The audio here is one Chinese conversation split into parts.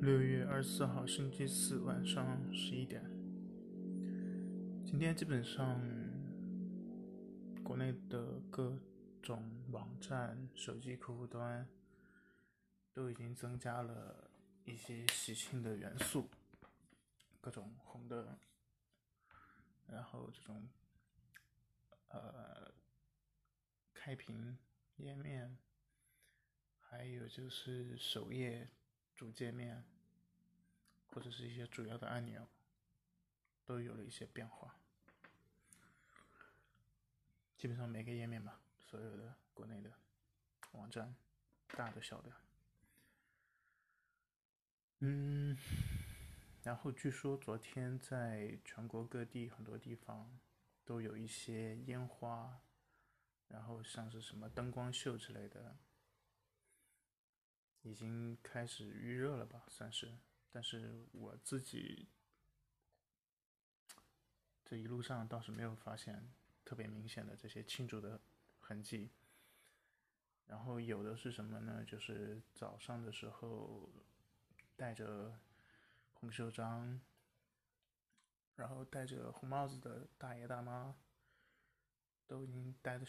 六月二十四号星期四晚上十一点，今天基本上国内的各种网站、手机客户端都已经增加了一些喜庆的元素，各种红的，然后这种呃开屏页面，还有就是首页。主界面或者是一些主要的按钮都有了一些变化，基本上每个页面吧，所有的国内的网站，大的小的，嗯，然后据说昨天在全国各地很多地方都有一些烟花，然后像是什么灯光秀之类的。已经开始预热了吧，算是。但是我自己这一路上倒是没有发现特别明显的这些庆祝的痕迹。然后有的是什么呢？就是早上的时候戴着红袖章，然后戴着红帽子的大爷大妈，都已经戴着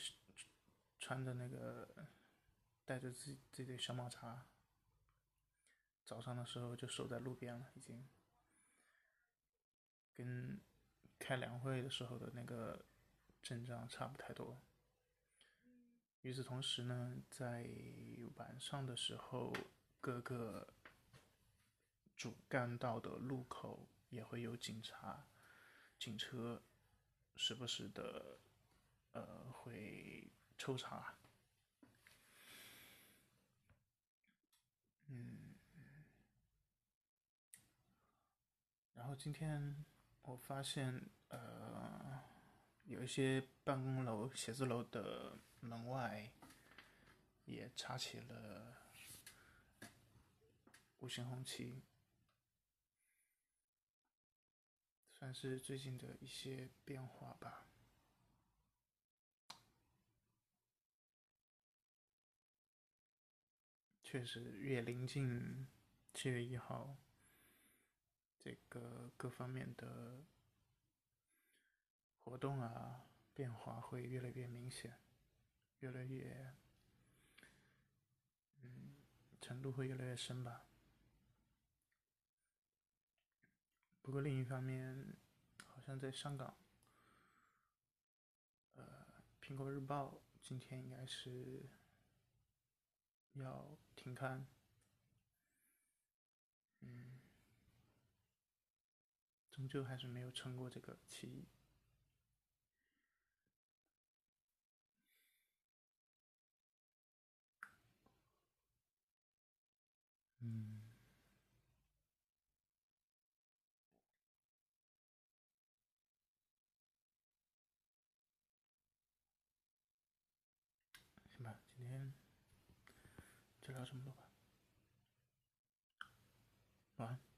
穿着那个戴着自己自己的小马甲。早上的时候就守在路边了，已经跟开两会的时候的那个阵仗差不太多。与此同时呢，在晚上的时候，各个主干道的路口也会有警察、警车，时不时的呃会抽查。嗯。然后今天我发现，呃，有一些办公楼、写字楼的门外也插起了五星红旗，算是最近的一些变化吧。确实，越临近七月一号。这个各方面的活动啊，变化会越来越明显，越来越，嗯，程度会越来越深吧。不过另一方面，好像在香港，呃，《苹果日报》今天应该是要停刊，终究还是没有撑过这个起义。嗯。行吧今天就聊这么多吧。晚安。